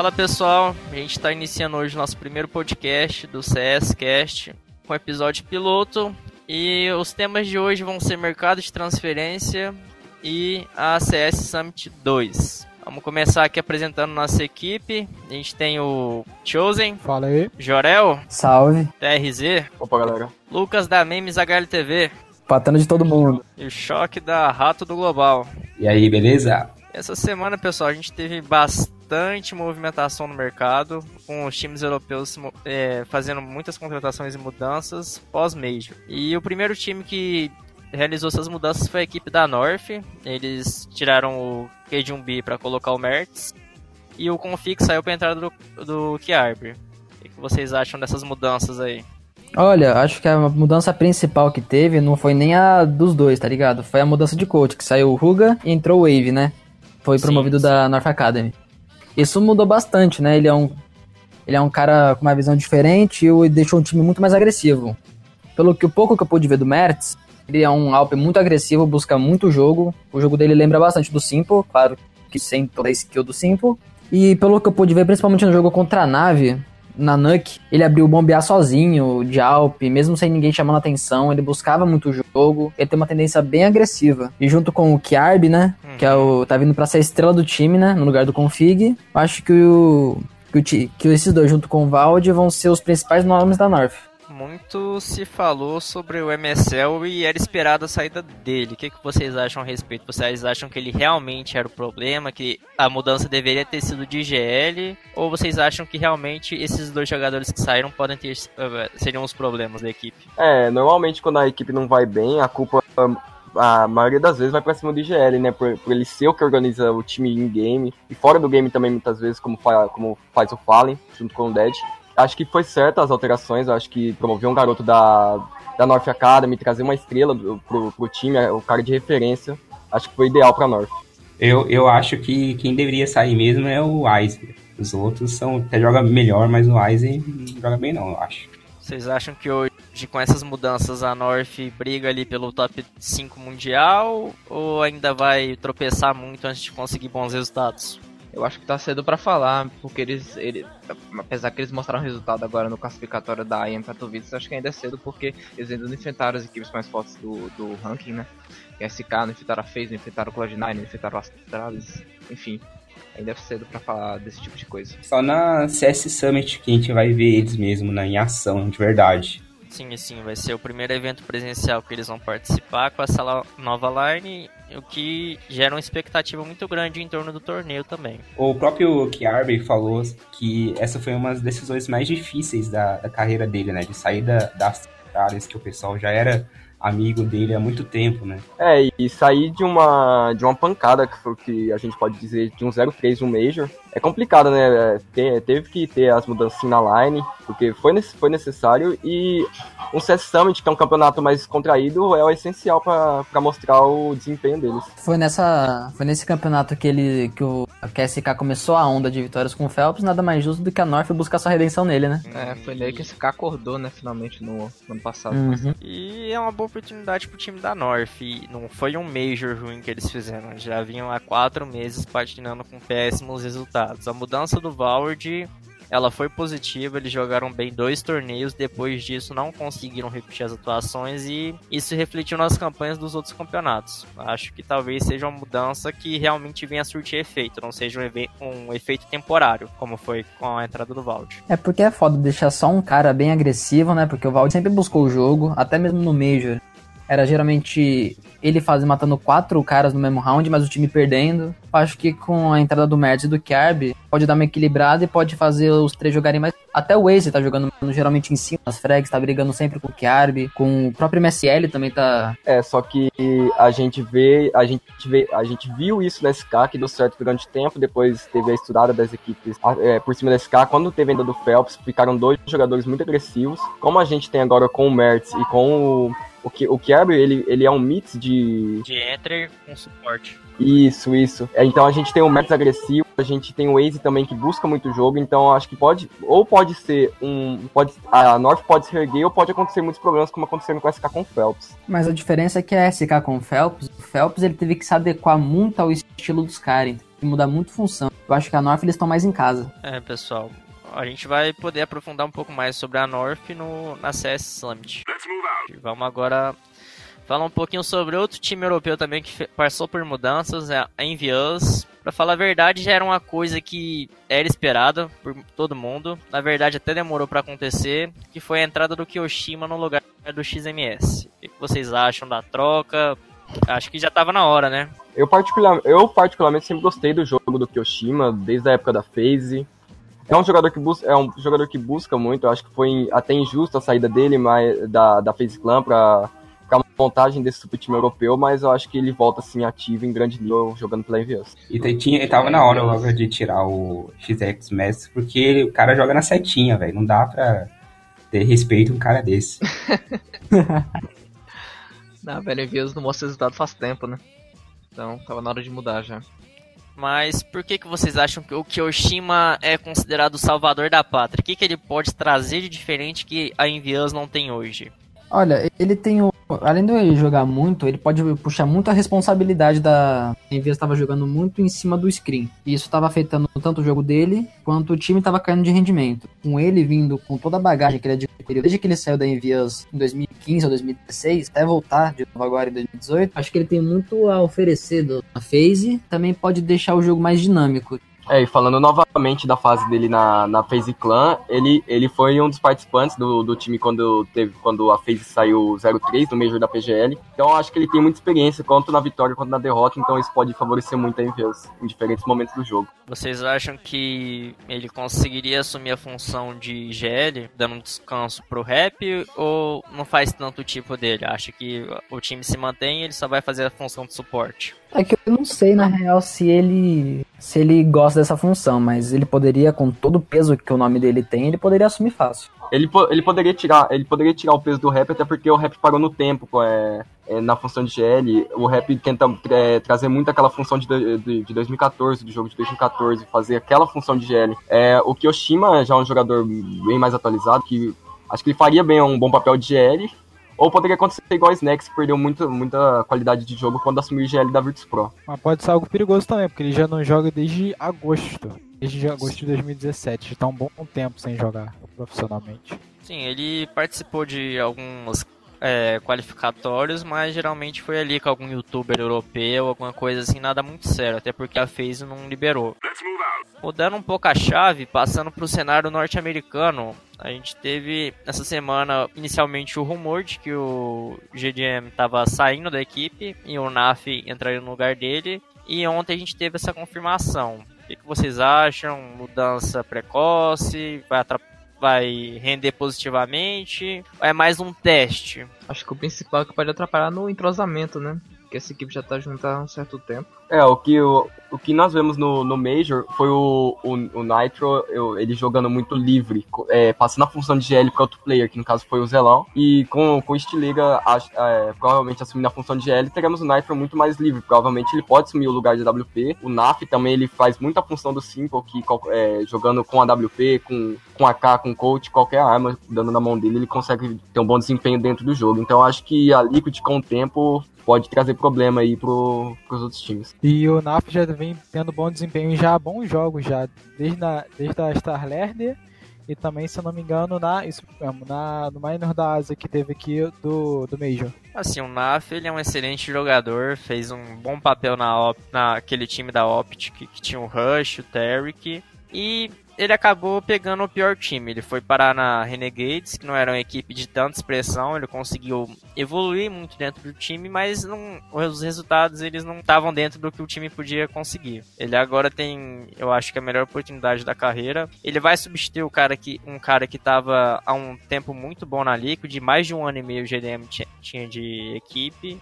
Fala pessoal, a gente está iniciando hoje o nosso primeiro podcast do CS Cast com episódio piloto e os temas de hoje vão ser mercado de transferência e a CS Summit 2. Vamos começar aqui apresentando nossa equipe. A gente tem o Chosen. Fala aí. Jorel. Salve. TRZ. Opa, galera. Lucas da Memes HLTV. Patando de todo mundo. E o Choque da Rato do Global. E aí, beleza? Essa semana, pessoal, a gente teve bastante movimentação no mercado, com os times europeus é, fazendo muitas contratações e mudanças pós-Major. E o primeiro time que realizou essas mudanças foi a equipe da North. Eles tiraram o K1B para colocar o Mertz. E o Config saiu para entrada do, do Kiarber. O que vocês acham dessas mudanças aí? Olha, acho que a mudança principal que teve não foi nem a dos dois, tá ligado? Foi a mudança de coach, que saiu o Ruga e entrou o Wave, né? Foi promovido sim, sim. da North Academy. Isso mudou bastante, né? Ele é um, ele é um cara com uma visão diferente e deixou um time muito mais agressivo. Pelo que o pouco que eu pude ver do Mertz, ele é um Alp muito agressivo, busca muito jogo. O jogo dele lembra bastante do Simple, claro que sem toda a skill do Simple. E pelo que eu pude ver, principalmente no jogo contra a nave, na Nuke, ele abriu o bombear sozinho, de Alp, mesmo sem ninguém chamando atenção, ele buscava muito o jogo, ele tem uma tendência bem agressiva. E junto com o Kiarb, né, uhum. que é o, tá vindo pra ser a estrela do time, né, no lugar do Config, acho que o, que, o, que esses dois junto com o Vald vão ser os principais nomes da North muito se falou sobre o MSL e era esperada a saída dele. O que, que vocês acham a respeito? Vocês acham que ele realmente era o problema, que a mudança deveria ter sido de GL? Ou vocês acham que realmente esses dois jogadores que saíram podem ter eh, seriam os problemas da equipe? É, normalmente quando a equipe não vai bem, a culpa a maioria das vezes vai pra cima do IGL, né? Por, por ele ser o que organiza o time em game. E fora do game também, muitas vezes, como, fa como faz o Fallen, junto com o Dead acho que foi certa as alterações, acho que promover um garoto da, da North Academy, trazer uma estrela pro, pro time, é o cara de referência, acho que foi ideal pra North. Eu, eu acho que quem deveria sair mesmo é o Aizen. Os outros são até joga melhor, mas o Aizen não joga bem não, eu acho. Vocês acham que hoje, com essas mudanças, a North briga ali pelo top 5 mundial ou ainda vai tropeçar muito antes de conseguir bons resultados? Eu acho que tá cedo para falar, porque eles, eles, apesar que eles mostraram resultado agora no classificatório da IEM Katowice, acho que ainda é cedo porque eles ainda não enfrentaram as equipes mais fortes do, do ranking, né? Que é SK, não enfrentaram a FaZe, não enfrentaram o Cloud9, não enfrentaram o Astralis, enfim. Ainda é cedo para falar desse tipo de coisa. Só na CS Summit que a gente vai ver eles mesmo né, em ação, de verdade. Sim, sim, vai ser o primeiro evento presencial que eles vão participar com essa nova line, o que gera uma expectativa muito grande em torno do torneio também. O próprio Kiarby falou que essa foi uma das decisões mais difíceis da, da carreira dele, né? De sair da, das áreas que o pessoal já era amigo dele há muito tempo, né? É, e sair de uma, de uma pancada, que foi o que a gente pode dizer, de um 0-3 no Major, é complicado, né? É, teve que ter as mudanças na line, porque foi, foi necessário, e um CS Summit, que é um campeonato mais contraído, é o essencial para mostrar o desempenho deles. Foi nessa foi nesse campeonato que ele que o KSK começou a onda de vitórias com o Phelps, nada mais justo do que a North buscar sua redenção nele, né? É, foi nele que o SK acordou, né, finalmente no, no ano passado. Uhum. E é uma boa oportunidade pro time da North, e não foi um Major ruim que eles fizeram, já vinham há quatro meses patinando com péssimos resultados. A mudança do Valord ela foi positiva, eles jogaram bem dois torneios, depois disso não conseguiram repetir as atuações e isso refletiu nas campanhas dos outros campeonatos. Acho que talvez seja uma mudança que realmente venha a surtir efeito, não seja um, efeito temporário, como foi com a entrada do Vald. É porque é foda deixar só um cara bem agressivo, né? Porque o Vald sempre buscou o jogo, até mesmo no Major era geralmente ele faz, matando quatro caras no mesmo round, mas o time perdendo. Acho que com a entrada do Mertz e do Kerb, pode dar uma equilibrada e pode fazer os três jogarem mais. Até o Waze tá jogando geralmente em cima das frags, tá brigando sempre com o Kerb, com o próprio MSL também tá. É, só que a gente vê, a gente vê, a gente viu isso na SK que deu certo durante tempo, depois teve a estudada das equipes é, por cima da SK. Quando teve a venda do Phelps, ficaram dois jogadores muito agressivos. Como a gente tem agora com o Mertz e com o o, que, o Kirby, ele, ele é um mix de... De Ether com suporte. Isso, isso. É, então a gente tem o Mertz agressivo, a gente tem o Waze também que busca muito jogo, então acho que pode, ou pode ser um, pode, a North pode se erguer ou pode acontecer muitos problemas como aconteceram com a SK com o Phelps. Mas a diferença é que a SK com o Phelps, o Phelps ele teve que se adequar muito ao estilo dos caras, mudar muito função. Eu acho que a North eles estão mais em casa. É, pessoal. A gente vai poder aprofundar um pouco mais sobre a North no, na CS Summit. Vamos agora falar um pouquinho sobre outro time europeu também que passou por mudanças, é a Envious. Pra falar a verdade, já era uma coisa que era esperada por todo mundo. Na verdade, até demorou para acontecer, que foi a entrada do Kyoshima no lugar do XMS. O que vocês acham da troca? Acho que já tava na hora, né? Eu, particular, eu particularmente sempre gostei do jogo do Kyoshima, desde a época da FaZe. É um jogador que busca, é um jogador que busca muito. Eu acho que foi até injusto a saída dele, mas da da FaZe Clan para ficar montagem desse super time europeu, mas eu acho que ele volta assim ativo em grande nível jogando pela Envious. E tinha, tava na hora logo de tirar o XX Messi, porque ele, o cara joga na setinha, velho. Não dá pra ter respeito um cara desse. não, velho, Envious não mostra resultado faz tempo, né? Então tava na hora de mudar já. Mas por que, que vocês acham que o Kyoshima é considerado o salvador da pátria? O que, que ele pode trazer de diferente que a Envious não tem hoje? Olha, ele tem o. Além de ele jogar muito, ele pode puxar muito a responsabilidade da. A Envias estava jogando muito em cima do screen. E isso estava afetando tanto o jogo dele, quanto o time estava caindo de rendimento. Com ele vindo com toda a bagagem que ele adquiriu desde que ele saiu da Envias em 2015 ou 2016, até voltar de novo agora em 2018, acho que ele tem muito a oferecer na phase. Também pode deixar o jogo mais dinâmico. É, e falando novamente da fase dele na, na FaZe Clan, ele, ele foi um dos participantes do, do time quando, teve, quando a FaZe saiu 03 no Major da PGL. Então acho que ele tem muita experiência, tanto na vitória quanto na derrota, então isso pode favorecer muito a Envious em diferentes momentos do jogo. Vocês acham que ele conseguiria assumir a função de GL, dando um descanso pro rap, ou não faz tanto o tipo dele? Acha que o time se mantém e ele só vai fazer a função de suporte? É que eu não sei, na real, se ele se ele gosta dessa função, mas ele poderia, com todo o peso que o nome dele tem, ele poderia assumir fácil. Ele, ele, poderia tirar, ele poderia tirar o peso do rap, até porque o rap parou no tempo é, é, na função de GL. O rap tenta é, trazer muito aquela função de, de, de, 2014, do jogo de 2014, fazer aquela função de GL. É, o Kyoshima já é um jogador bem mais atualizado, que acho que ele faria bem um bom papel de GL, ou poderia acontecer igual a Snacks, que perdeu muito, muita qualidade de jogo quando assumiu o GL da Virtus Pro. Mas pode ser algo perigoso também, porque ele já não joga desde agosto. Desde agosto de 2017. Está um bom tempo sem jogar profissionalmente. Sim, ele participou de alguns é, qualificatórios, mas geralmente foi ali com algum youtuber europeu, alguma coisa assim, nada muito sério, até porque a FaZe não liberou. Mudando um pouco a chave, passando para o cenário norte-americano, a gente teve essa semana inicialmente o rumor de que o GDM estava saindo da equipe e o NAF entraria no lugar dele. E ontem a gente teve essa confirmação. O que, que vocês acham? Mudança precoce? Vai, vai render positivamente? Ou é mais um teste? Acho que o principal é que pode atrapalhar no entrosamento, né? Porque essa equipe já tá junto há um certo tempo. É, o que, o, o que nós vemos no, no Major foi o, o, o Nitro, eu, ele jogando muito livre, é, passando a função de GL para outro player, que no caso foi o Zelão. E com, com o Stiliga, é, provavelmente assumindo a função de GL, teremos o Nitro muito mais livre. Provavelmente ele pode assumir o lugar de AWP. O Naf também ele faz muita função do Simple, que é, jogando com AWP, com, com AK, com coach, qualquer arma dando na mão dele, ele consegue ter um bom desempenho dentro do jogo. Então acho que a Liquid com o tempo pode trazer problema aí pro, pros outros times. E o NAF já vem tendo bom desempenho já bons jogos já, desde, na, desde a Star Lerner e também, se eu não me engano, na, isso mesmo, na, no Minor da Ásia que teve aqui do, do Major. Assim, o Naf ele é um excelente jogador, fez um bom papel na, naquele time da Optic que, que tinha o Rush, o Tarek, e ele acabou pegando o pior time. Ele foi parar na Renegades, que não era uma equipe de tanta expressão. Ele conseguiu evoluir muito dentro do time, mas não, os resultados eles não estavam dentro do que o time podia conseguir. Ele agora tem, eu acho que a melhor oportunidade da carreira. Ele vai substituir o cara que, um cara que estava há um tempo muito bom na Liquid, mais de um ano e meio o GDM tinha de equipe.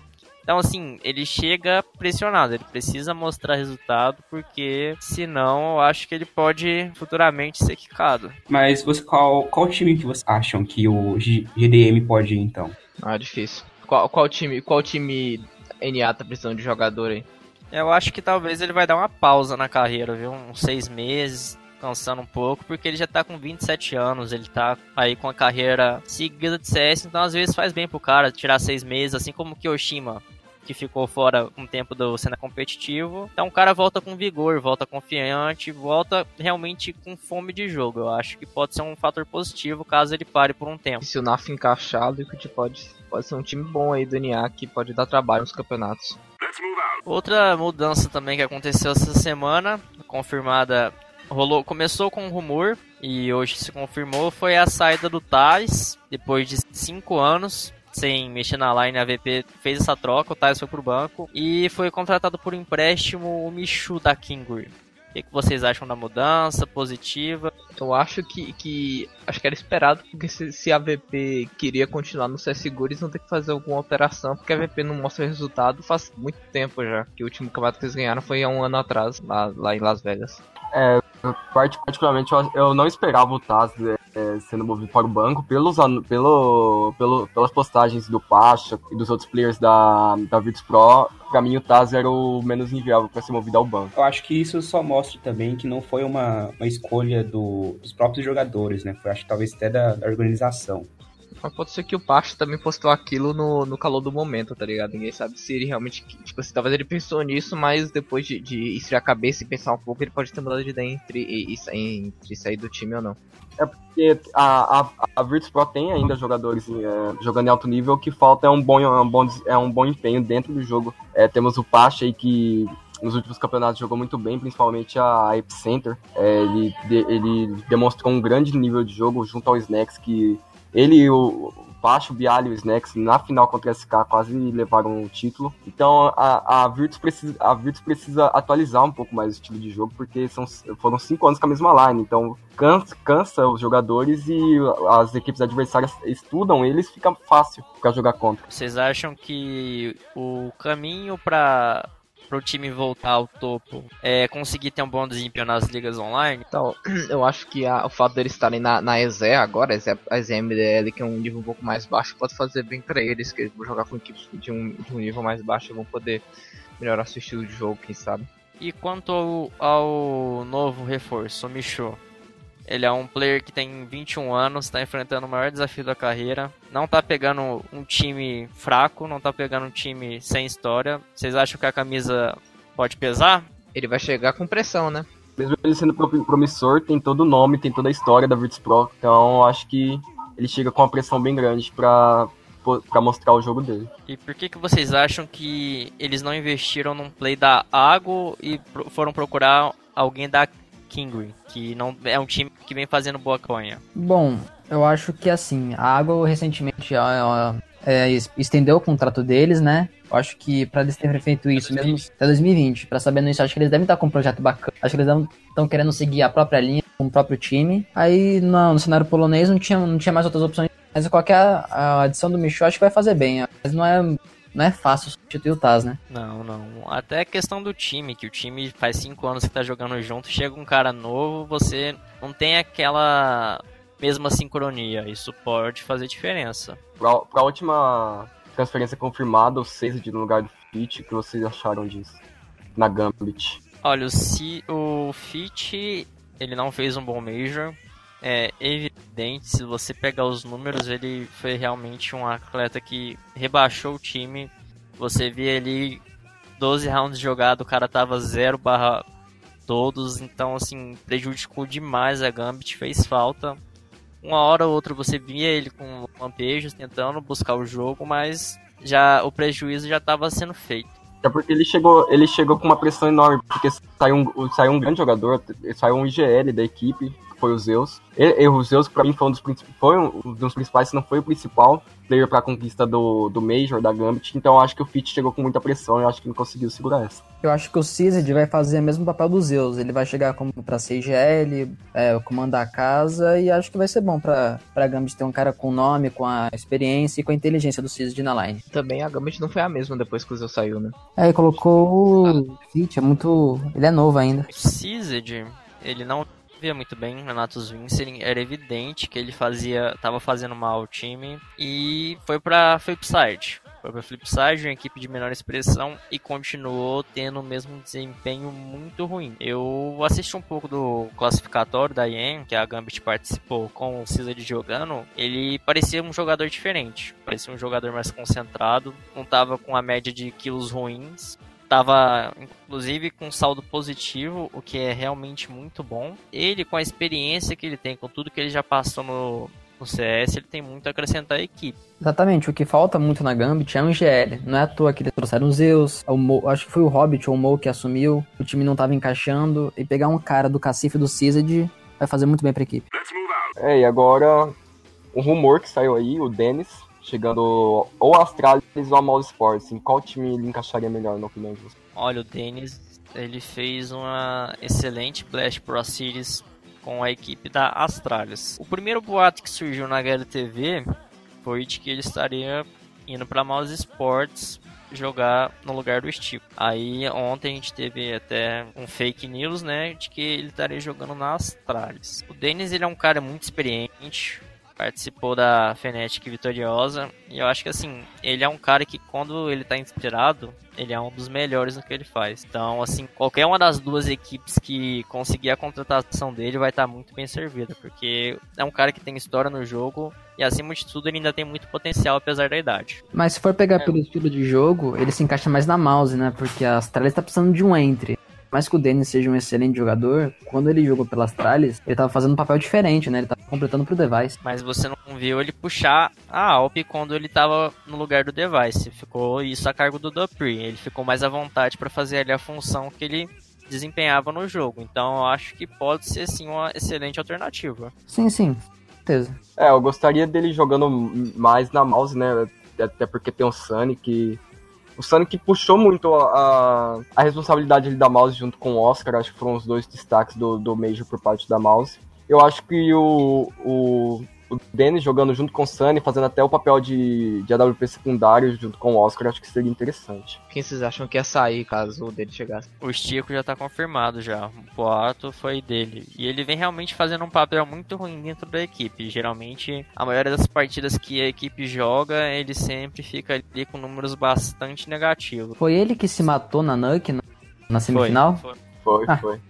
Então, assim, ele chega pressionado, ele precisa mostrar resultado, porque senão eu acho que ele pode futuramente ser quicado. Mas você, qual, qual time que vocês acham que o GDM pode ir, então? Ah, difícil. Qual, qual time qual time NA tá precisando de jogador aí? Eu acho que talvez ele vai dar uma pausa na carreira, viu? Uns seis meses, cansando um pouco, porque ele já tá com 27 anos, ele tá aí com a carreira seguida de CS, então às vezes faz bem pro cara tirar seis meses, assim como o Kyoshima que ficou fora um tempo do cena competitivo. Então o cara volta com vigor, volta confiante, volta realmente com fome de jogo. Eu acho que pode ser um fator positivo caso ele pare por um tempo. Se o NAF encaixar, o Liquid pode, pode ser um time bom aí do NA que pode dar trabalho nos campeonatos. Outra mudança também que aconteceu essa semana, confirmada, rolou, começou com um rumor e hoje se confirmou, foi a saída do Thais, depois de 5 anos sem mexer na line, a VP fez essa troca, o Thais foi pro banco e foi contratado por empréstimo o Michu da Kingry. O que, que, vocês acham da mudança? Positiva? Eu acho que, que acho que era esperado, porque se, se a VP queria continuar no CSGO, eles vão ter que fazer alguma alteração, porque a VP não mostra resultado faz muito tempo já. Que o último campeonato que eles ganharam foi há um ano atrás, lá, lá em Las Vegas. É, particularmente eu não esperava o Taz é, sendo movido para o banco pelos, pelo, pelo, pelas postagens do Pacha e dos outros players da, da Virtus Pro. Pra mim, o Taz era o menos inviável para ser movido ao banco. Eu acho que isso só mostra também que não foi uma, uma escolha do, dos próprios jogadores, né? Foi, acho que talvez até da, da organização. Mas pode ser que o Pacho também postou aquilo no, no calor do momento, tá ligado? Ninguém sabe se ele realmente. Tipo assim, talvez ele pensou nisso, mas depois de, de esfriar a cabeça e pensar um pouco, ele pode ter mudado de ideia entre, e, e, entre sair do time ou não. É porque a, a, a Virtus Pro tem ainda jogadores é, jogando em alto nível, o que falta é um bom, é um bom, é um bom empenho dentro do jogo. É, temos o Pacha aí que nos últimos campeonatos jogou muito bem, principalmente a Epicenter. É, ele, ele demonstrou um grande nível de jogo junto ao Snacks, que ele, o, Pacho, o Bialy e o Snacks na final contra a SK quase levaram o título. Então a, a, Virtus precisa, a Virtus precisa atualizar um pouco mais o estilo de jogo, porque são, foram cinco anos com a mesma line. Então cansa, cansa os jogadores e as equipes adversárias estudam eles, fica fácil para jogar contra. Vocês acham que o caminho para para o time voltar ao topo, é, conseguir ter um bom desempenho nas ligas online? Então, eu acho que a, o fato deles estarem na, na EZE agora, a EZE MDL, que é um nível um pouco mais baixo, pode fazer bem para eles, que eles vão jogar com equipes de um, de um nível mais baixo e vão poder melhorar seu estilo de jogo, quem sabe. E quanto ao, ao novo reforço, o Micho? Ele é um player que tem 21 anos, está enfrentando o maior desafio da carreira. Não está pegando um time fraco, não está pegando um time sem história. Vocês acham que a camisa pode pesar? Ele vai chegar com pressão, né? Mesmo ele sendo promissor, tem todo o nome, tem toda a história da Virtus Pro. Então acho que ele chega com uma pressão bem grande para para mostrar o jogo dele. E por que que vocês acham que eles não investiram num play da Água e foram procurar alguém da Kingry, que não é um time que vem fazendo boa campanha? Bom, eu acho que assim, a Água recentemente é, estendeu o contrato deles, né? Eu acho que para eles terem feito isso mesmo até 2020, para sabendo isso, acho que eles devem estar com um projeto bacana. Acho que eles estão querendo seguir a própria linha, com o próprio time. Aí no, no cenário polonês não tinha, não tinha mais outras opções. Mas qualquer a adição do Michu acho que vai fazer bem. Mas não é não é fácil substituir o Taz, né? Não, não. Até a questão do time, que o time faz cinco anos que tá jogando junto, chega um cara novo, você não tem aquela mesma sincronia. Isso pode fazer diferença. Pra, pra última transferência confirmada, o 6 no lugar do Fit, o que vocês acharam disso? Na Gambit. Olha, o, C, o Fit, ele não fez um bom Major é evidente, se você pegar os números, ele foi realmente um atleta que rebaixou o time. Você via ali 12 rounds jogados, o cara tava 0 barra todos, então assim, prejudicou demais a Gambit, fez falta. Uma hora ou outra você via ele com lampejos tentando buscar o jogo, mas já o prejuízo já estava sendo feito. É porque ele chegou, ele chegou com uma pressão enorme, porque saiu um, saiu um grande jogador, saiu um IGL da equipe, foi o Zeus. E, e o Zeus, pra mim, foi um dos, foi um dos principais, se não foi o principal player pra conquista do, do Major, da Gambit. Então eu acho que o Fit chegou com muita pressão e eu acho que não conseguiu segurar essa. Eu acho que o Cized vai fazer o mesmo papel do Zeus. Ele vai chegar como pra CGL, é, comandar a casa e acho que vai ser bom pra, pra Gambit ter um cara com nome, com a experiência e com a inteligência do Cized na line. Também a Gambit não foi a mesma depois que o Zeus saiu, né? É, colocou o Fit, é muito... Ele é novo ainda. O Cized, ele não via muito bem Renato Vince, era evidente que ele fazia, tava fazendo mal ao time e foi para foi pro side. Foi pra Flipside, uma equipe de menor expressão, e continuou tendo o mesmo desempenho muito ruim. Eu assisti um pouco do classificatório da IEM, que a Gambit participou com o Cized jogando. Ele parecia um jogador diferente, parecia um jogador mais concentrado, não tava com a média de kills ruins, Tava, inclusive, com saldo positivo, o que é realmente muito bom. Ele, com a experiência que ele tem, com tudo que ele já passou no, no CS, ele tem muito a acrescentar à equipe. Exatamente, o que falta muito na Gambit é um GL. Não é à toa que eles trouxeram o Zeus, o Mo, acho que foi o Hobbit ou o Mo que assumiu, o time não tava encaixando, e pegar um cara do Cacife do Cized vai fazer muito bem pra equipe. É, e agora, um rumor que saiu aí, o Dennis, chegando ou a Astralis ou a Mouse Sports. Em qual time ele encaixaria melhor, na opinião de você? Olha, o Dennis, ele fez uma excelente Blast Pro Series com a equipe da Astralis. O primeiro boato que surgiu na HLTV foi de que ele estaria indo para Mouse Sports jogar no lugar do Stico. Aí ontem a gente teve até um fake news, né, de que ele estaria jogando na Astralis. O Dennis ele é um cara muito experiente, participou da Fnatic vitoriosa. E eu acho que assim, ele é um cara que quando ele tá inspirado, ele é um dos melhores no que ele faz. Então, assim, qualquer uma das duas equipes que conseguir a contratação dele vai estar tá muito bem servida, porque é um cara que tem história no jogo e acima de tudo ele ainda tem muito potencial apesar da idade. Mas se for pegar é. pelo estilo de jogo, ele se encaixa mais na mouse, né? Porque a Astralis tá precisando de um entry mais que o Dennis seja um excelente jogador, quando ele jogou pelas tralhas, ele tava fazendo um papel diferente, né? Ele tava completando pro Device. Mas você não viu ele puxar a Alp quando ele tava no lugar do Device. Ficou isso a cargo do Dupree. Ele ficou mais à vontade para fazer ali a função que ele desempenhava no jogo. Então eu acho que pode ser sim uma excelente alternativa. Sim, sim. Certeza. É, eu gostaria dele jogando mais na mouse, né? Até porque tem o Sunny que o Sonic puxou muito a, a responsabilidade da Mouse junto com o Oscar, acho que foram os dois destaques do, do Major por parte da Mouse. Eu acho que o, o, o Dennis jogando junto com o Sunny, fazendo até o papel de, de AWP secundário junto com o Oscar, acho que seria interessante. Quem vocês acham que ia sair caso o dele chegasse? O Stico já tá confirmado já. O boato foi dele. E ele vem realmente fazendo um papel muito ruim dentro da equipe. Geralmente, a maioria das partidas que a equipe joga, ele sempre fica ali com números bastante negativos. Foi ele que se matou na Nuke na semifinal? Foi, foi. foi, ah. foi.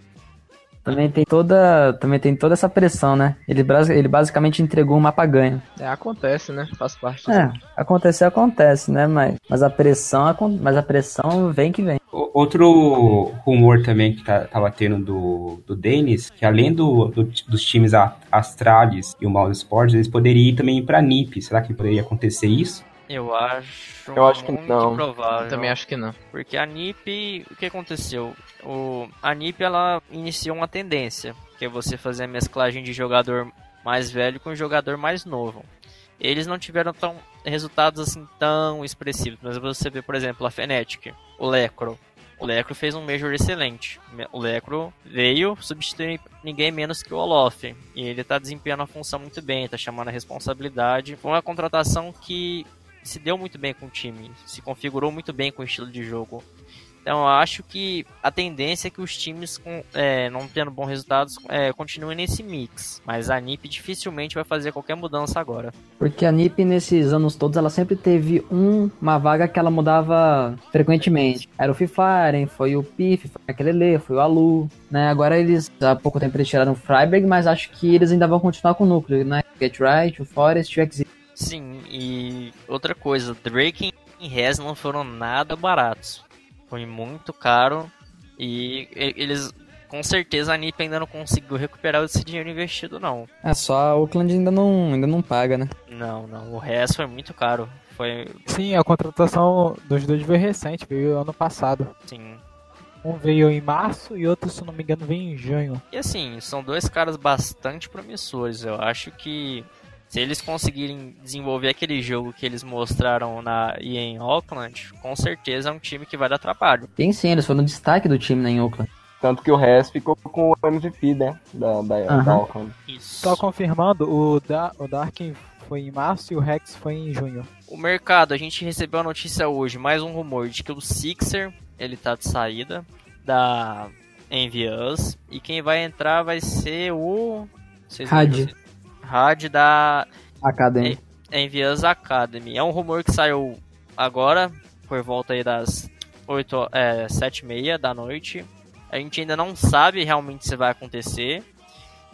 Também tem toda, também tem toda essa pressão, né? Ele, ele basicamente entregou um mapa ganho. É, acontece, né? Faz parte. É, acontecer acontece, né? Mas, mas a pressão, mas a pressão vem que vem. Outro rumor também que tá, tava tendo do, do Dennis, que além do, do dos times Astralis e o Mouse Sports, eles poderiam ir também para NiP. Será que poderia acontecer isso? Eu acho, eu acho que não. provável. Eu também acho que não. Porque a NiP, o que aconteceu? O, a NiP ela iniciou uma tendência, que é você fazer a mesclagem de jogador mais velho com jogador mais novo. Eles não tiveram tão resultados assim tão expressivos, mas você vê, por exemplo, a Fnatic, o Lecro. O Lecro fez um Major excelente. O Lecro veio substituir ninguém menos que o Olof. E ele está desempenhando a função muito bem, está chamando a responsabilidade. Foi uma contratação que se deu muito bem com o time, se configurou muito bem com o estilo de jogo. Então eu acho que a tendência é que os times, com, é, não tendo bons resultados, é, continuem nesse mix. Mas a NiP dificilmente vai fazer qualquer mudança agora. Porque a NiP, nesses anos todos, ela sempre teve um, uma vaga que ela mudava frequentemente. Era o Fifaren, foi o Pif, foi a Lele, foi o Alu. Né? Agora eles, há pouco tempo eles tiraram o Freiberg, mas acho que eles ainda vão continuar com o núcleo, né? Get Right, o Forest e o Exit. Sim, e outra coisa, Drake e Rez não foram nada baratos. Foi muito caro e eles com certeza a NiP ainda não conseguiu recuperar esse dinheiro investido não. É só a Oakland ainda não ainda não paga, né? Não, não, o Rez foi muito caro. Foi Sim, a contratação dos dois veio recente, veio ano passado. Sim. Um veio em março e outro, se não me engano, veio em junho. E assim, são dois caras bastante promissores. Eu acho que se eles conseguirem desenvolver aquele jogo que eles mostraram na EA em Auckland, com certeza é um time que vai dar trabalho. Tem sim, eles foram destaque do time né, em Auckland. Tanto que o resto ficou com o MVP, né? Da, da, uhum. da Auckland. Isso. Só confirmando, o, da, o Darkin foi em março e o Rex foi em junho. O mercado, a gente recebeu a notícia hoje, mais um rumor de que o Sixer, ele tá de saída da Envious. E quem vai entrar vai ser o... Had. Had da Academy. Envious Academy. É um rumor que saiu agora, por volta aí das 8, é, 7 e meia da noite. A gente ainda não sabe realmente se vai acontecer.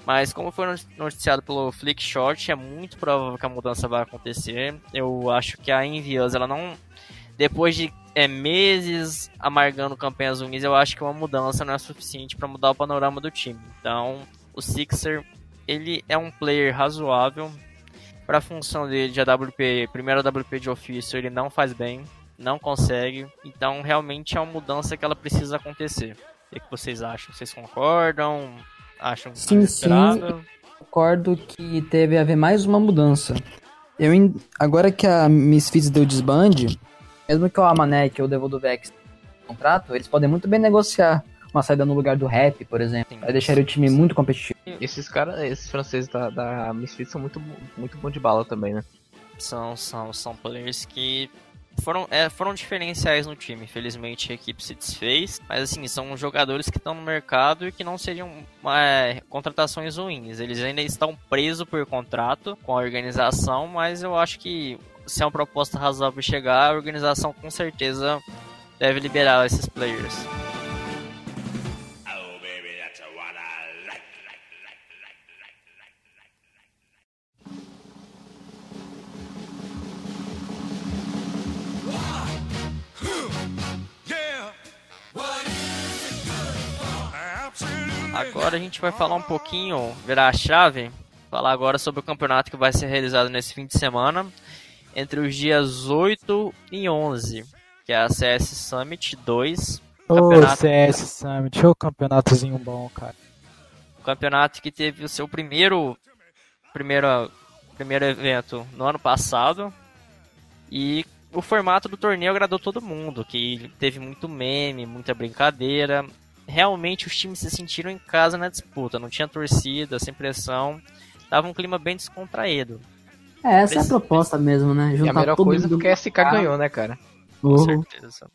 Mas como foi noticiado pelo Flickshot, é muito provável que a mudança vai acontecer. Eu acho que a Envious, ela não... Depois de é, meses amargando campanhas ruins, eu acho que uma mudança não é suficiente para mudar o panorama do time. Então, o Sixer, ele é um player razoável. Para a função dele de AWP, primeiro AWP de ofício, ele não faz bem, não consegue. Então, realmente é uma mudança que ela precisa acontecer. O que vocês acham? Vocês concordam? Acham sim, sim. Concordo que teve a haver mais uma mudança. Eu, agora que a Misfits deu desbande, mesmo que o Amanek ou o Vex contrato, eles podem muito bem negociar uma saída no lugar do rap, por exemplo. Vai deixar o time muito competitivo. Esses caras, esses franceses da, da Misfits são muito, muito bom de bala também, né? São, são, são players que foram, é, foram diferenciais no time. Infelizmente a equipe se desfez. Mas assim, são jogadores que estão no mercado e que não seriam é, contratações ruins. Eles ainda estão presos por contrato com a organização, mas eu acho que se é uma proposta razoável chegar, a organização com certeza deve liberar esses players. Agora a gente vai falar um pouquinho, virar a chave, falar agora sobre o campeonato que vai ser realizado nesse fim de semana, entre os dias 8 e 11, que é a CS Summit 2. Ô, campeonato... CS Summit, ô campeonatozinho bom, cara. O campeonato que teve o seu primeiro, primeiro, primeiro evento no ano passado. E o formato do torneio agradou todo mundo, que teve muito meme, muita brincadeira realmente os times se sentiram em casa na disputa. Não tinha torcida, sem pressão. Tava um clima bem descontraído. É, essa é a proposta mesmo, né? Juntar e a melhor coisa porque a SK ganhou, né, cara? Com uhum. certeza.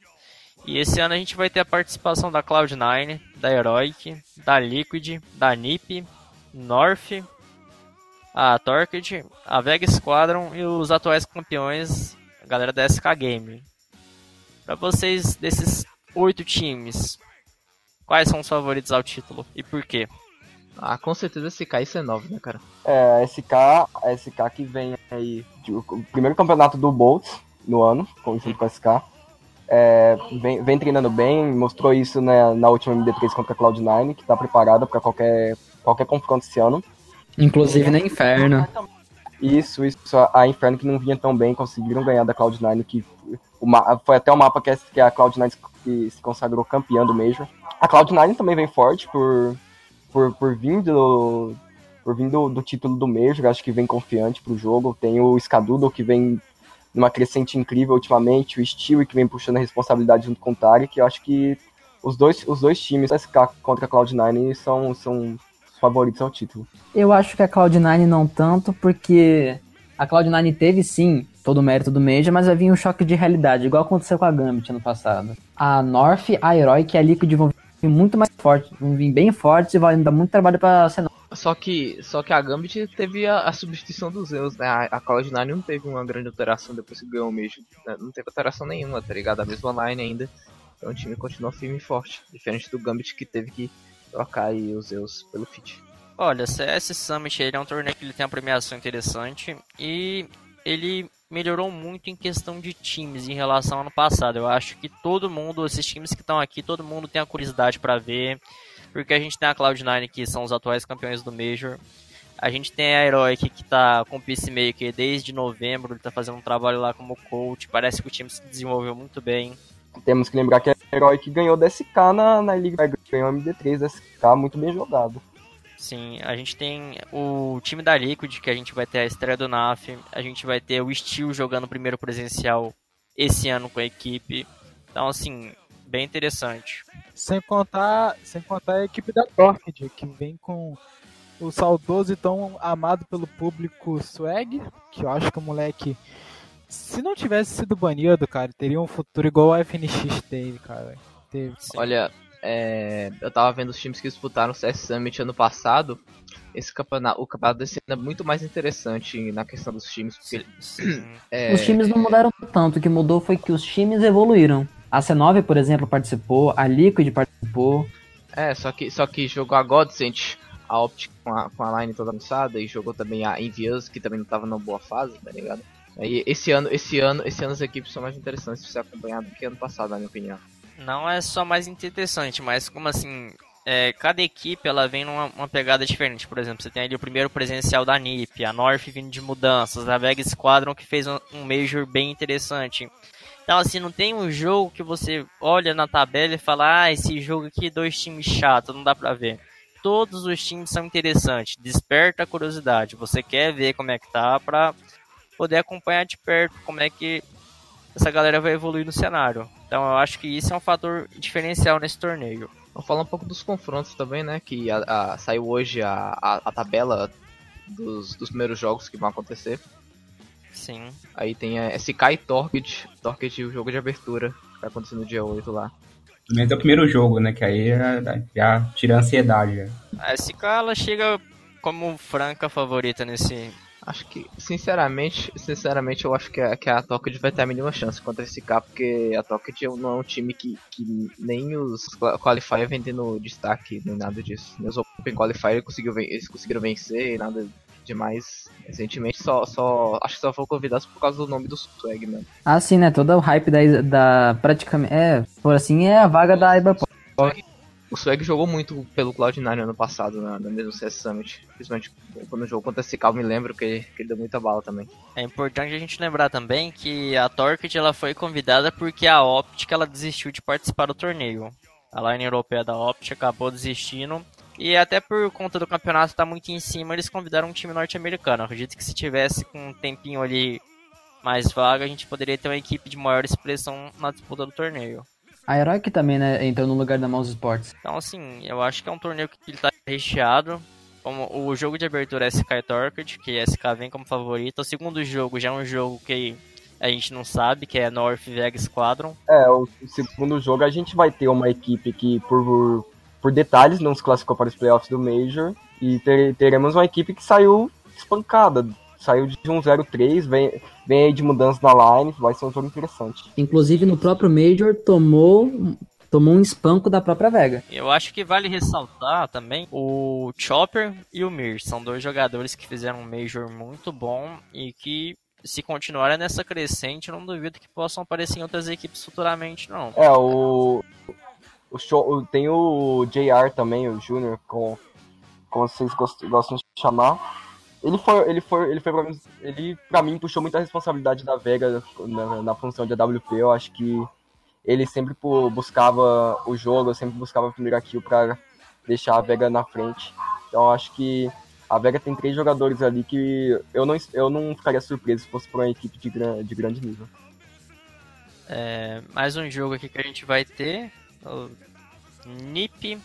E esse ano a gente vai ter a participação da Cloud9, da Heroic, da Liquid, da NiP, North, a Torquid, a Vega Squadron e os atuais campeões, a galera da SK Game. Para vocês, desses oito times, Quais são os favoritos ao título e por quê? Ah, com certeza SK e C9, né, cara? É, a SK, SK que vem aí, de, o primeiro campeonato do Bolts no ano, junto com a SK. É, vem, vem, treinando bem, mostrou isso né, na última MD3 contra a Cloud9, que está preparada para qualquer, qualquer confronto esse ano. Inclusive na Inferno. Isso, isso. A Inferno que não vinha tão bem, conseguiram ganhar da Cloud9, que o, foi até o mapa que, que a Cloud9 que se consagrou campeã do Major. A Cloud9 também vem forte por, por, por vir, do, por vir do, título do Major, acho que vem confiante pro jogo. Tem o Scadudo que vem numa crescente incrível ultimamente, o Steel que vem puxando a responsabilidade junto com o Tari, que eu acho que os dois, os dois times, SK contra a Cloud9, são, são favoritos ao título. Eu acho que a Cloud9 não tanto, porque a Cloud9 teve sim todo o mérito do Major, mas vai vir um choque de realidade, igual aconteceu com a Gambit ano passado. A North, a Heroic e a Liquid vão muito mais forte, vão vir bem fortes e vai dar muito trabalho pra Senna. Só que, só que a Gambit teve a, a substituição dos Zeus, né? A, a Cloud9 não teve uma grande alteração depois que ganhou o mesmo. Né? Não teve alteração nenhuma, tá ligado? A mesma line ainda. Então o time continua firme e forte. Diferente do Gambit que teve que trocar aí os Zeus pelo fit. Olha, CS Summit ele é um torneio que ele tem uma premiação interessante e ele melhorou muito em questão de times em relação ao ano passado. Eu acho que todo mundo, esses times que estão aqui, todo mundo tem a curiosidade para ver, porque a gente tem a Cloud9 que são os atuais campeões do Major. A gente tem a Heroic que tá com o Peacemaker desde novembro, ele tá fazendo um trabalho lá como coach, parece que o time se desenvolveu muito bem. Temos que lembrar que a Heroic ganhou da SK na, na Liga, ganhou MD3 da SK, muito bem jogado. Sim, a gente tem o time da Liquid, que a gente vai ter a estreia do NAF, a gente vai ter o Steel jogando o primeiro presencial esse ano com a equipe. Então, assim, bem interessante. Sem contar, sem contar a equipe da Torquid, que vem com o saudoso e tão amado pelo público Swag, que eu acho que o moleque, se não tivesse sido banido, cara, teria um futuro igual o FNX teve, cara. Teve. Olha, é, eu tava vendo os times que disputaram o CS Summit ano passado. Esse campeonato, o campeonato desse ano é muito mais interessante na questão dos times. Porque, Sim. é, Os times não mudaram tanto, o que mudou foi que os times evoluíram. A C9, por exemplo, participou, a Liquid participou. É, só que, só que jogou a Godsent, a Optic com a, com a line toda lançada, e jogou também a Envious, que também não tava numa boa fase, tá ligado? Aí esse ano, esse ano, esse ano as equipes são mais interessantes de ser acompanhado do que ano passado, na minha opinião. Não é só mais interessante, mas como assim, é, cada equipe ela vem numa uma pegada diferente. Por exemplo, você tem ali o primeiro presencial da NiP, a North vindo de mudanças, a Vega Squadron que fez um, um Major bem interessante. Então, assim, não tem um jogo que você olha na tabela e fala, ah, esse jogo aqui, dois times chatos, não dá pra ver. Todos os times são interessantes, desperta a curiosidade. Você quer ver como é que tá pra poder acompanhar de perto como é que essa galera vai evoluir no cenário. Então, eu acho que isso é um fator diferencial nesse torneio. Vamos falar um pouco dos confrontos também, né? Que a- a- saiu hoje a, a, a tabela dos, dos primeiros jogos que vão acontecer. Sim. Aí tem a SK e Torquid. Torquid, o jogo de abertura, que vai acontecer no dia 8 lá. Menos é o primeiro jogo, né? Que aí já, já tira a ansiedade. Já. A SK ela chega como franca favorita nesse. Acho que, sinceramente, sinceramente, eu acho que a, que a Torquid vai ter a mínima chance contra esse K, porque a Torquid não é um time que, que nem os qual- Qualifier vem tendo destaque, nem nada disso. Nem os Open Qualifier conseguiu, eles conseguiram vencer, nada demais. Recentemente, só, só acho que só foram convidados por causa do nome do Swag, mano. Ah, sim, né? Todo o hype da, da praticamente. É, por assim, é a vaga da Iberpop. O Swag jogou muito pelo Cloud9 ano passado, na, na mesmo CS Summit. Principalmente quando jogou contra esse eu me lembro que, que ele deu muita bala também. É importante a gente lembrar também que a Torquid ela foi convidada porque a Optic ela desistiu de participar do torneio. A line europeia da Optic acabou desistindo. E até por conta do campeonato estar muito em cima, eles convidaram um time norte-americano. Acredito que se tivesse com um tempinho ali mais vaga, a gente poderia ter uma equipe de maior expressão na disputa do torneio. A Heroic também, né? Entrou no lugar da Mouse Sports. Então, assim, eu acho que é um torneio que ele tá recheado. Como o jogo de abertura é SK Torquid, que SK vem como favorito. O segundo jogo já é um jogo que a gente não sabe, que é North Vega Squadron. É, o segundo jogo a gente vai ter uma equipe que, por, por detalhes, não se classificou para os playoffs do Major. E ter- teremos uma equipe que saiu espancada. Saiu de um 0-3, vem, vem aí de mudança na line, vai ser um jogo interessante. Inclusive no próprio Major tomou, tomou um espanco da própria Vega. Eu acho que vale ressaltar também o Chopper e o Mir. São dois jogadores que fizeram um Major muito bom e que, se continuarem nessa crescente, eu não duvido que possam aparecer em outras equipes futuramente, não. É, o. o show, tem o JR também, o Junior, com, como vocês gost- gostam de chamar. Ele foi, ele foi, ele foi pra mim, ele pra mim puxou muita responsabilidade da Vega na, na função de AWP. Eu acho que ele sempre pu- buscava o jogo, sempre buscava a primeira kill pra deixar a Vega na frente. Então acho que a Vega tem três jogadores ali que eu não, eu não ficaria surpreso se fosse pra uma equipe de, de grande nível. É, mais um jogo aqui que a gente vai ter. O NiP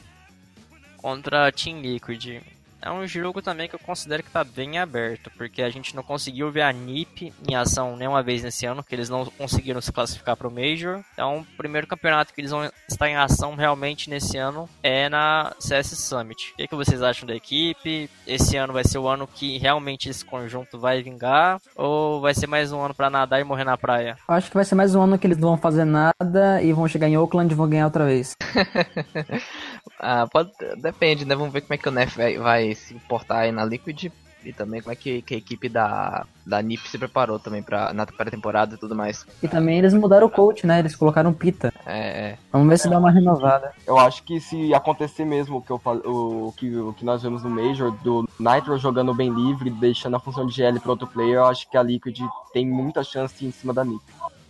contra a Team Liquid. É um jogo também que eu considero que tá bem aberto, porque a gente não conseguiu ver a NiP em ação nenhuma vez nesse ano, que eles não conseguiram se classificar para o Major. Então, o primeiro campeonato que eles vão estar em ação realmente nesse ano é na CS Summit. O que, que vocês acham da equipe? Esse ano vai ser o ano que realmente esse conjunto vai vingar? Ou vai ser mais um ano para nadar e morrer na praia? Eu acho que vai ser mais um ano que eles não vão fazer nada e vão chegar em Oakland e vão ganhar outra vez. Ah, pode, depende, né? Vamos ver como é que o Nef vai, vai se portar aí na Liquid e também como é que, que a equipe da, da NiP se preparou também pra, na pré-temporada e tudo mais. E também eles mudaram o coach, né? Eles colocaram Pita. É, é. Vamos ver se dá uma renovada. Eu acho que se acontecer mesmo o que, eu, o, que, o que nós vemos no Major, do Nitro jogando bem livre, deixando a função de GL para outro player, eu acho que a Liquid tem muita chance em cima da NiP.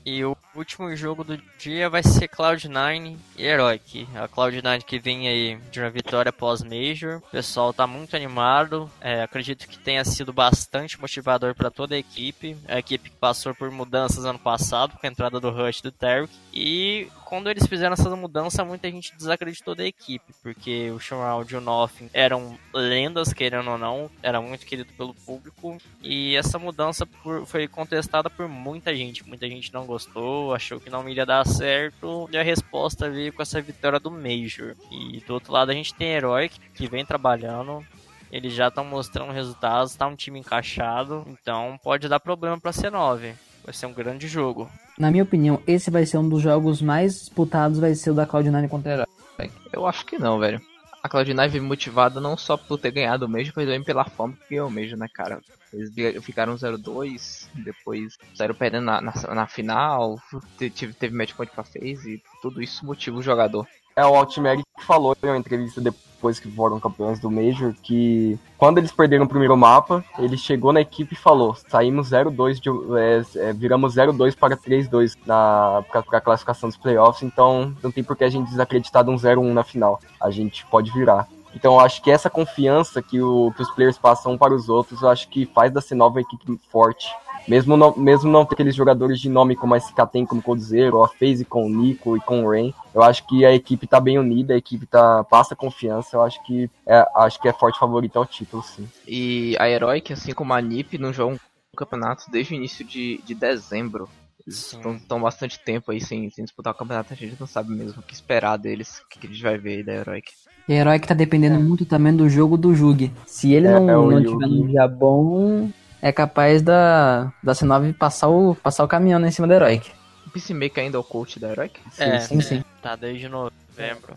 E o último jogo do dia vai ser Cloud9 e Heroic. A Cloud9 que vem aí de uma vitória pós-Major. O pessoal tá muito animado. É, acredito que tenha sido bastante motivador para toda a equipe. A equipe que passou por mudanças ano passado, com a entrada do Rush do Tarek. E quando eles fizeram essa mudança, muita gente desacreditou da equipe, porque o Shroud e o Nothing eram lendas, querendo ou não, era muito querido pelo público, e essa mudança por, foi contestada por muita gente. Muita gente não gostou, achou que não iria dar certo, e a resposta veio com essa vitória do Major. E do outro lado a gente tem Heroic, que vem trabalhando, eles já estão mostrando resultados, está um time encaixado, então pode dar problema para C9. Vai ser um grande jogo. Na minha opinião, esse vai ser um dos jogos mais disputados, vai ser o da Cloud9 contra a. Eu acho que não, velho. A Cloud9 veio motivada não só por ter ganhado o Major, mas também pela forma que ganhou o Major, né, cara? Eles ficaram 0-2, depois saíram perdendo na, na, na final, teve, teve match point pra FaZe e tudo isso motiva o jogador. É, o Altmeri que falou em uma entrevista depois que foram campeões do Major que quando eles perderam o primeiro mapa, ele chegou na equipe e falou: saímos 0-2, é, é, viramos 0-2 para 3-2 na pra, classificação dos playoffs, então não tem por que a gente desacreditar de um 0-1 na final. A gente pode virar. Então eu acho que essa confiança que, o, que os players passam um para os outros, eu acho que faz da C9 uma equipe forte. Mesmo não, mesmo não ter aqueles jogadores de nome como a SK tem, como Coldzero, a FaZe com o Nico e com o Rain, eu acho que a equipe tá bem unida, a equipe tá, passa confiança, eu acho que é, acho que é forte favorito ao título, sim. E a Heroic, assim como a NiP, não joga um campeonato desde o início de, de dezembro. Eles estão bastante tempo aí sem, sem disputar o campeonato, a gente não sabe mesmo o que esperar deles, o que, que a gente vai ver aí da Heroic. E a Heroic tá dependendo é. muito também do jogo do Jug. Se ele é, não, é não tiver um dia bom, é capaz da, da C9 passar o, passar o caminhão né, em cima da Heroic. O Peacemaker ainda é o coach da Heroic? Sim, é, sim, sim. Tá desde novembro.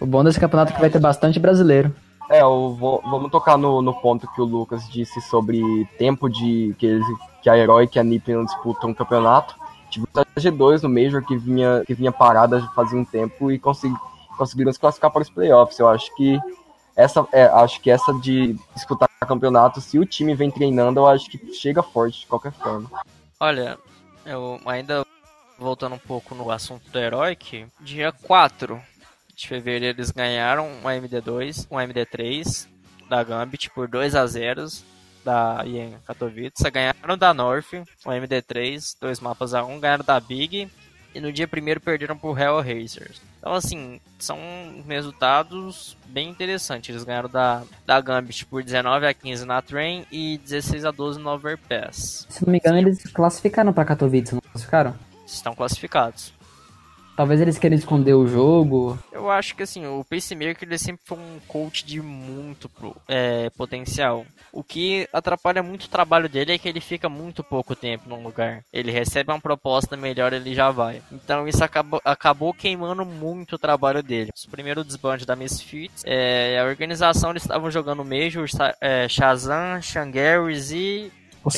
O bom desse campeonato é que vai ter bastante brasileiro. É, eu vou, vamos tocar no, no ponto que o Lucas disse sobre tempo de que, eles, que a Heroic e a NiP não disputam um campeonato. Tive a G2 no Major que vinha, que vinha parada fazia um tempo e consegui, conseguiram se classificar para os playoffs. Eu acho que essa é, acho que essa de disputar campeonato, se o time vem treinando, eu acho que chega forte de qualquer forma. Olha, eu ainda voltando um pouco no assunto do Heroic, dia 4 de fevereiro eles ganharam um MD2, um MD3 da Gambit por 2 a 0 da IEM Katowice, ganharam da North, um MD3, dois mapas a 1, ganharam da Big e no dia primeiro perderam pro Hellraisers. Então, assim, são resultados bem interesantes. Eles ganharam da, da Gambit por 19 a 15 na Train e 16 a 12 no Overpass. Se não me engano, eles classificaram para Katowice, não classificaram? Estão classificados. Talvez eles queiram esconder o jogo. Eu acho que assim, o Pacemaker ele sempre foi um coach de muito é, potencial. O que atrapalha muito o trabalho dele é que ele fica muito pouco tempo num lugar. Ele recebe uma proposta melhor, ele já vai. Então isso acabou, acabou queimando muito o trabalho dele. O primeiro desbande da Misfits, é, a organização eles estavam jogando Major, é, Shazam, Shangaris e. O.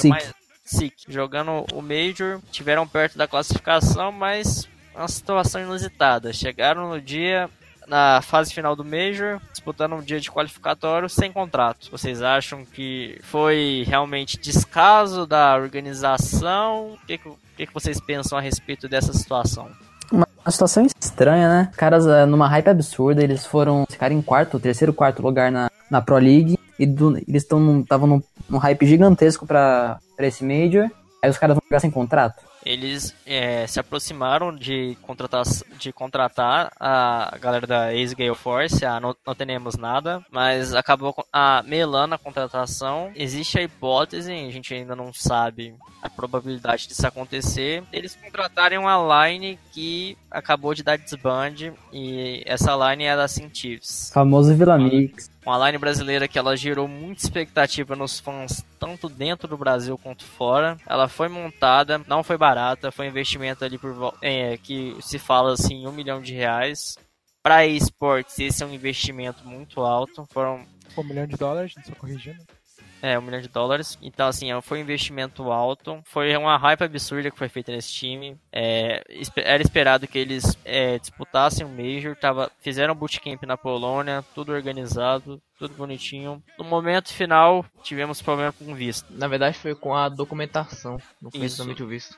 Sik. Jogando o Major, tiveram perto da classificação, mas uma situação inusitada. Chegaram no dia na fase final do Major, disputando um dia de qualificatório sem contrato. Vocês acham que foi realmente descaso da organização? O que, que, que vocês pensam a respeito dessa situação? Uma situação estranha, né? Caras eh, numa hype absurda, eles foram ficar em quarto, terceiro, quarto lugar na, na Pro League e do, eles estavam num, num hype gigantesco para esse Major. Aí os caras vão ficar sem contrato eles é, se aproximaram de contratar, de contratar a galera da Ace Gale Force, a não, não temos nada, mas acabou a melando a contratação. Existe a hipótese, a gente ainda não sabe a probabilidade disso acontecer, eles contratarem uma line que acabou de dar desband e essa line é da Cientives. Famoso Vila Mix uma line brasileira que ela gerou muita expectativa nos fãs, tanto dentro do Brasil quanto fora. Ela foi montada, não foi barata, foi um investimento ali por é, que se fala assim, um milhão de reais. Para esportes, esse é um investimento muito alto. Foram um milhão de dólares, só corrigindo. É, um milhão de dólares. Então, assim, é, foi um investimento alto. Foi uma hype absurda que foi feita nesse time. É, era esperado que eles é, disputassem o Major. Tava, fizeram bootcamp na Polônia, tudo organizado, tudo bonitinho. No momento final, tivemos problema com o visto. Na verdade, foi com a documentação. Não foi exatamente o visto.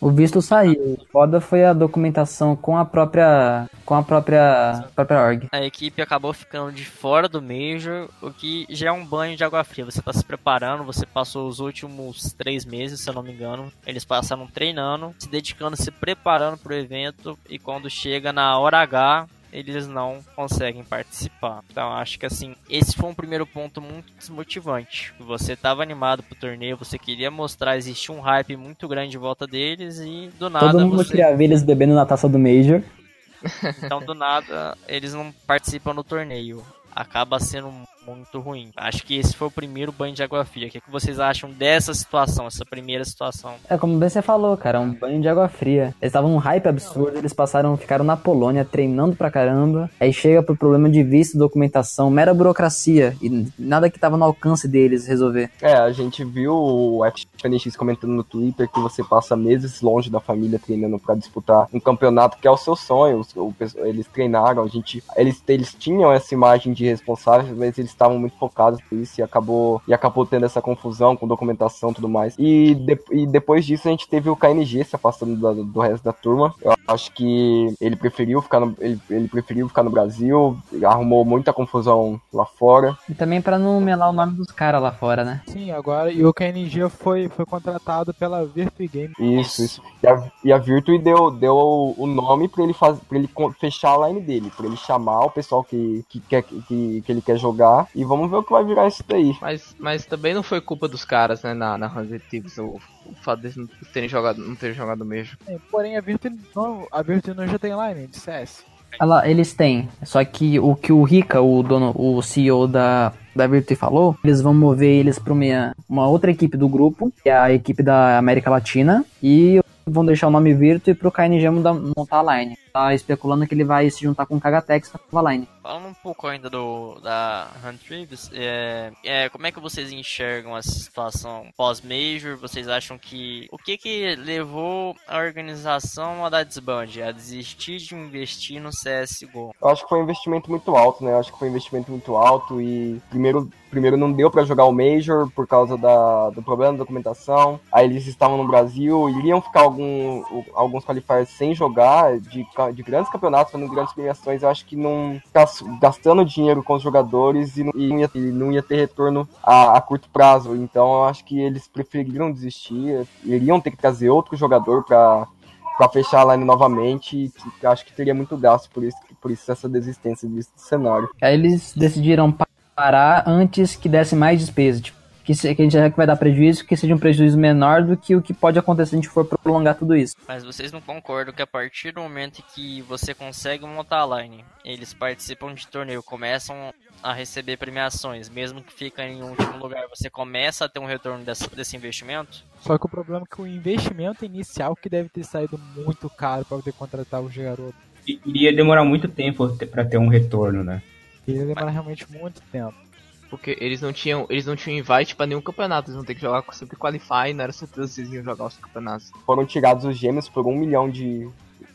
O visto saiu. Foda foi a documentação com a própria. com a própria. própria org. A equipe acabou ficando de fora do Major, o que já é um banho de água fria. Você tá se preparando, você passou os últimos três meses, se eu não me engano. Eles passaram treinando, se dedicando, se preparando pro evento, e quando chega na hora H, eles não conseguem participar. Então acho que assim, esse foi um primeiro ponto muito desmotivante. Você estava animado pro torneio, você queria mostrar, existia um hype muito grande em volta deles e do nada Todo mundo você... queria ver eles bebendo na taça do Major. Então do nada eles não participam do torneio. Acaba sendo muito ruim. Acho que esse foi o primeiro banho de água fria. O que, é que vocês acham dessa situação, essa primeira situação? É como bem você falou, cara, um banho de água fria. Eles estavam num hype absurdo, eles passaram, ficaram na Polônia treinando pra caramba. Aí chega pro problema de visto, documentação, mera burocracia e nada que tava no alcance deles resolver. É, a gente viu o FNX comentando no Twitter que você passa meses longe da família treinando para disputar um campeonato que é o seu sonho. Eles treinaram, a gente, eles, eles tinham essa imagem de responsáveis, mas eles estavam muito focados nisso e acabou, e acabou tendo essa confusão com documentação e tudo mais. E, de, e depois disso a gente teve o KNG se afastando do, resto da turma. Eu acho que ele preferiu ficar no, ele, ele preferiu ficar no Brasil, arrumou muita confusão lá fora. E também para não melar o nome dos caras lá fora, né? Sim, agora e o KNG foi, foi contratado pela Virtue Game. Isso, isso. E a, e a Virtue deu, deu o nome para ele fazer, para ele fechar a line dele, para ele chamar o pessoal que, que, quer, que, que ele quer jogar e vamos ver o que vai virar isso daí. Mas, mas também não foi culpa dos caras, né, na, na Hundred Thieves, o, o fato deles não terem jogado, não terem jogado mesmo. É, porém, a Virtue não, a Virtue não já tem line de CS. Ela, eles têm, só que o que o Rica, o dono, o CEO da, da Virtue falou, eles vão mover eles para uma, uma outra equipe do grupo, que é a equipe da América Latina, e vão deixar o nome Virtue pro KNG montar a line. Tá especulando que ele vai se juntar com o Kagatex na nova line. Falando um pouco ainda do da Huntrix, é, é, como é que vocês enxergam essa situação pós-Major? Vocês acham que... O que que levou a organização a dar desbande? A desistir de investir no CSGO? Eu acho que foi um investimento muito alto, né? Eu acho que foi um investimento muito alto e primeiro, primeiro não deu para jogar o Major por causa da, do problema da documentação. Aí eles estavam no Brasil, iriam ficar algum, alguns qualifiers sem jogar de, de grandes campeonatos, fazendo grandes premiações. Eu acho que não gastando dinheiro com os jogadores e não, e ia, não ia, ter retorno a, a, curto prazo. Então eu acho que eles preferiram desistir, iriam ter que trazer outro jogador para para fechar a line novamente, que acho que teria muito gasto por isso, por isso essa desistência desse cenário. Aí eles decidiram parar antes que desse mais despesa, tipo, que, se, que a gente que vai dar prejuízo, que seja um prejuízo menor do que o que pode acontecer se a gente for prolongar tudo isso. Mas vocês não concordam que a partir do momento que você consegue montar a line, eles participam de torneio, começam a receber premiações, mesmo que fica em último lugar, você começa a ter um retorno desse, desse investimento? Só que o problema é que o investimento inicial que deve ter saído muito caro para poder contratar os garotos. Iria demorar muito tempo para ter um retorno, né? Iria demorar realmente muito tempo. Porque eles não tinham, eles não tinham invite para nenhum campeonato, eles vão ter que jogar sempre qualify, não era certeza se eles iam jogar os campeonatos. Foram tirados os gêmeos por um milhão de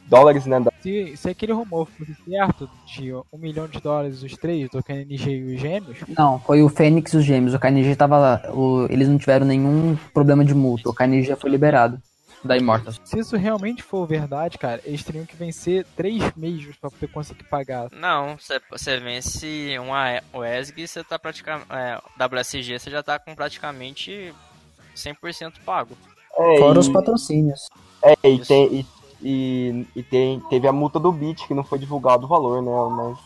dólares, né? Se, se aquele rumor fosse certo, de um milhão de dólares os três, do KNG e os gêmeos. Não, foi o Fênix e os gêmeos. O KNG tava lá, o, eles não tiveram nenhum problema de multa. O KNG já foi liberado da Immortals. Se isso realmente for verdade, cara, eles teriam que vencer três meses para poder conseguir pagar. Não, você vence um WESG, você tá praticamente. É, WSG, você já tá com praticamente 100% pago. É, Fora e... os patrocínios. É, e, tem, e, e, e, tem, teve a multa do Bit, que não foi divulgado o valor, né? Mas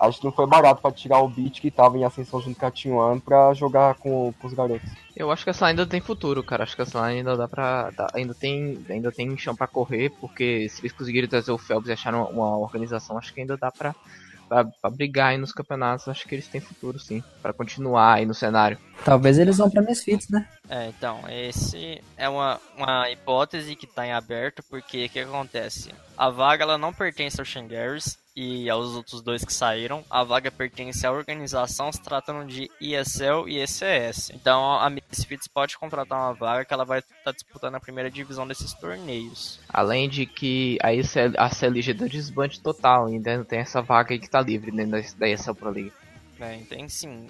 acho que não foi barato para tirar o Bit que tava em ascensão junto com a Team One pra jogar com, com os garotos. Eu acho que essa ainda tem futuro, cara. Acho que essa ainda dá pra. Dá, ainda, tem, ainda tem chão para correr, porque se eles conseguirem trazer o Phelps e acharam uma, uma organização, acho que ainda dá pra, pra, pra, brigar aí nos campeonatos. Acho que eles têm futuro, sim, para continuar aí no cenário. Talvez eles vão pra Misfits, né? É, então, esse é uma, uma hipótese que tá em aberto, porque o que acontece? A vaga ela não pertence ao Shangaris, e aos outros dois que saíram. A vaga pertence à organização se tratando de ESL e ECS. Então a Misfits pode contratar uma vaga que ela vai estar tá disputando a primeira divisão desses torneios. Além de que a, ECL, a CLG deu desbande total, ainda não tem essa vaga aí que está livre dentro da ESL Pro League. É, tem sim.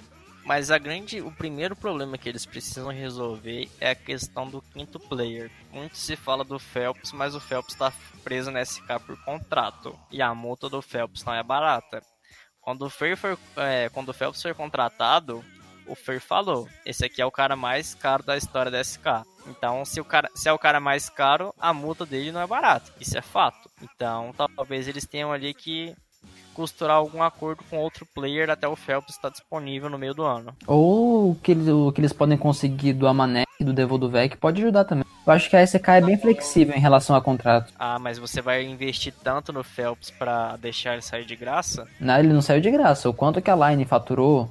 Mas a grande, o primeiro problema que eles precisam resolver é a questão do quinto player. Muito se fala do Phelps, mas o Phelps está preso na SK por contrato e a multa do Phelps não é barata. Quando o, Fer for, é, quando o Phelps foi contratado, o Fer falou: esse aqui é o cara mais caro da história da SK. Então, se, o cara, se é o cara mais caro, a multa dele não é barata. Isso é fato. Então, talvez eles tenham ali que costurar algum acordo com outro player até o Phelps estar disponível no meio do ano. Ou o que eles, o que eles podem conseguir do Amanek e do Devoduvec pode ajudar também. Eu acho que a SK é bem flexível em relação a contrato. Ah, mas você vai investir tanto no Phelps para deixar ele sair de graça? Não, ele não saiu de graça. O quanto que a Line faturou,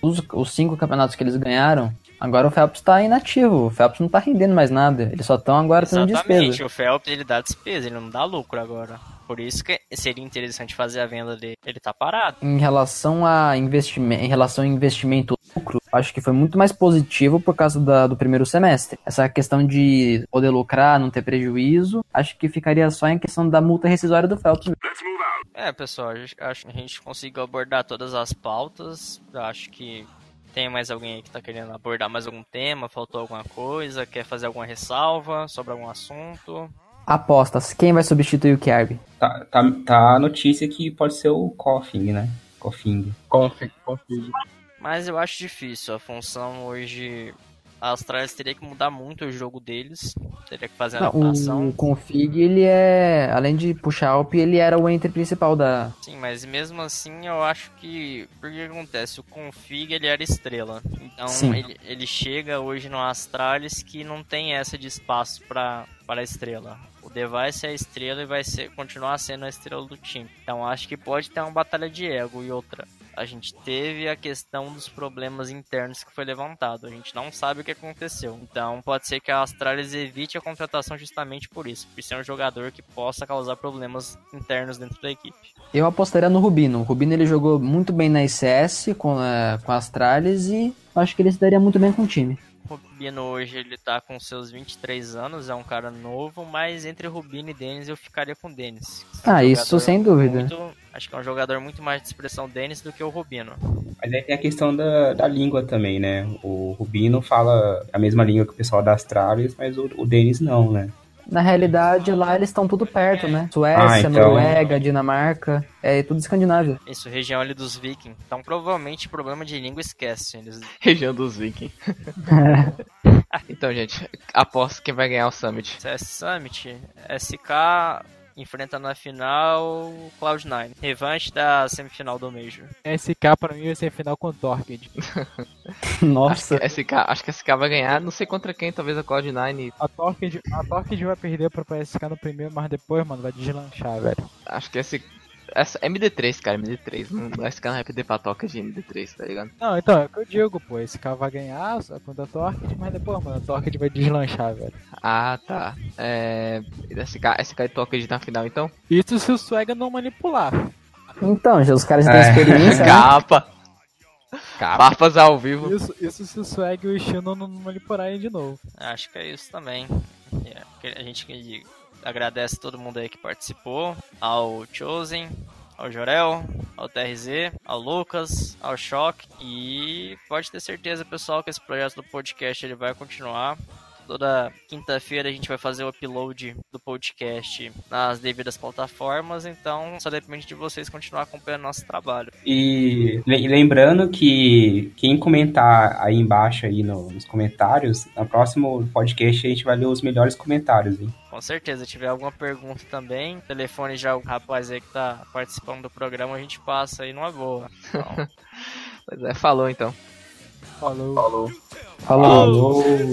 todos os cinco campeonatos que eles ganharam, Agora o Phelps tá inativo, o Phelps não tá rendendo mais nada. Eles só estão agora tendo despesa. o Phelps ele dá despesa, ele não dá lucro agora. Por isso que seria interessante fazer a venda dele. Ele tá parado. Em relação a investimento, em relação a investimento lucro, acho que foi muito mais positivo por causa da, do primeiro semestre. Essa questão de poder lucrar, não ter prejuízo, acho que ficaria só em questão da multa rescisória do Phelps. É, pessoal, acho que a gente conseguiu abordar todas as pautas. Acho que tem mais alguém aí que tá querendo abordar mais algum tema? Faltou alguma coisa? Quer fazer alguma ressalva sobre algum assunto? Apostas, quem vai substituir o Kirby? Tá, tá, tá a notícia que pode ser o Coffin, né? Coffin. Coffin, Coffin. Mas eu acho difícil. A função hoje a Astralis teria que mudar muito o jogo deles, teria que fazer a adaptação. O config, ele é, além de puxar Alp, ele era o enter principal da... Sim, mas mesmo assim eu acho que, porque acontece, o config ele era estrela, então ele, ele chega hoje no Astralis que não tem essa de espaço para para a estrela. Device é a estrela e vai ser, continuar sendo a estrela do time. Então acho que pode ter uma batalha de ego e outra a gente teve a questão dos problemas internos que foi levantado. A gente não sabe o que aconteceu. Então pode ser que a Astralis evite a contratação justamente por isso, por ser um jogador que possa causar problemas internos dentro da equipe. Eu apostaria no Rubino. O Rubino ele jogou muito bem na ICS com com a Astralis e acho que ele se daria muito bem com o time. Rubino hoje ele tá com seus 23 anos, é um cara novo, mas entre Rubino e Denis eu ficaria com Denis. É um ah, isso sem dúvida. Muito, acho que é um jogador muito mais de expressão Denis do que o Rubino. Mas aí tem a questão da, da língua também, né? O Rubino fala a mesma língua que o pessoal das Astralis, mas o, o Denis não, né? Na realidade, lá eles estão tudo perto, né? Suécia, ah, então... Noruega, Dinamarca, é tudo escandinávio. Isso, região ali dos vikings. Então, provavelmente, problema de língua esquece. Eles... Região dos vikings. então, gente, aposto quem vai ganhar o Summit. CS Summit, SK enfrenta na final Cloud9. Revanche da semifinal do Major. SK pra mim vai ser final com Torqued. Nossa. Acho que, SK, acho que SK vai ganhar, não sei contra quem, talvez a Cloud9. A Torqued, a Torqued vai perder pra SK no primeiro, mas depois, mano, vai deslanchar, velho. Acho que SK essa MD3, cara, MD3. Não vai ficar na rap de patoca de MD3, tá ligado? Não, então, é o que eu digo, pô. Esse carro vai ganhar contra a Torque, mas depois, mano, a Torque vai deslanchar, velho. Ah, tá. É. Esse cara, esse cara Torque na final, então? Isso se o Swag não manipular. Então, já os caras têm é. experiência. Né? Capa! Capa. ao vivo. Isso, isso se o Swag e o Shino não manipularem de novo. Acho que é isso também. É, a gente agradece todo mundo aí que participou, ao Chosen, ao Jorel, ao TRZ, ao Lucas, ao Choque e pode ter certeza, pessoal, que esse projeto do podcast ele vai continuar. Toda quinta-feira a gente vai fazer o upload do podcast nas devidas plataformas, então só depende de vocês continuar acompanhando nosso trabalho. E lembrando que quem comentar aí embaixo aí no, nos comentários, no próximo podcast a gente vai ler os melhores comentários, hein? Com certeza, se tiver alguma pergunta também, telefone já o rapaz aí que tá participando do programa, a gente passa aí numa boa. Então... pois é, falou então. Falou. Falou. Falou. falou.